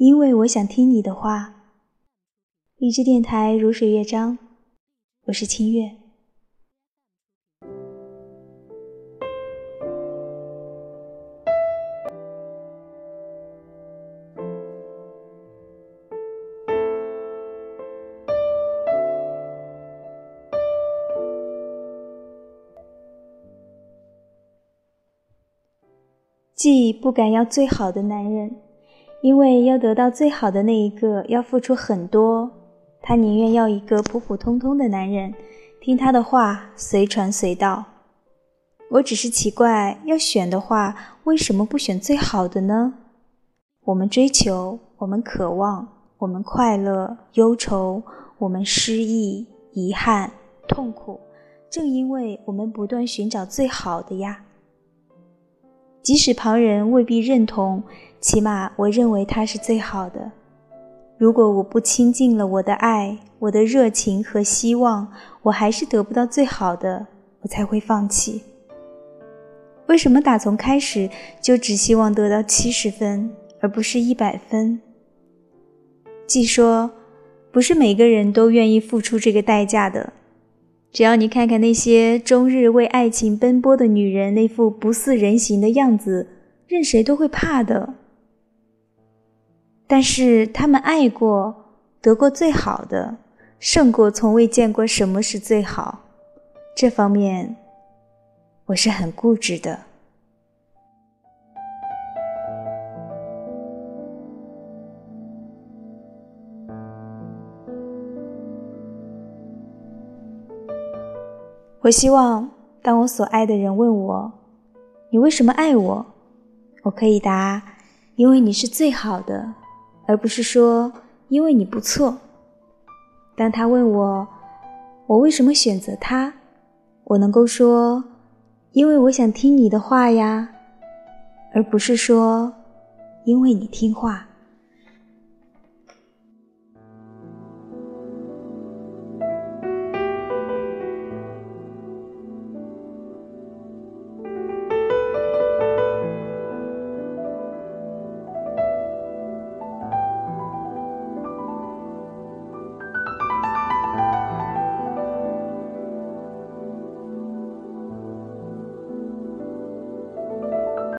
因为我想听你的话。荔枝电台如水乐章，我是清月。既不敢要最好的男人，因为要得到最好的那一个要付出很多，他宁愿要一个普普通通的男人，听他的话随传随到。我只是奇怪，要选的话，为什么不选最好的呢？我们追求，我们渴望，我们快乐、忧愁，我们失意、遗憾、痛苦，正因为我们不断寻找最好的呀。即使旁人未必认同，起码我认为他是最好的。如果我不倾尽了我的爱、我的热情和希望，我还是得不到最好的，我才会放弃。为什么打从开始就只希望得到七十分，而不是一百分？据说，不是每个人都愿意付出这个代价的。只要你看看那些终日为爱情奔波的女人，那副不似人形的样子，任谁都会怕的。但是他们爱过，得过最好的，胜过从未见过什么是最好。这方面，我是很固执的。我希望，当我所爱的人问我：“你为什么爱我？”我可以答：“因为你是最好的，而不是说因为你不错。”当他问我：“我为什么选择他？”我能够说：“因为我想听你的话呀，而不是说因为你听话。”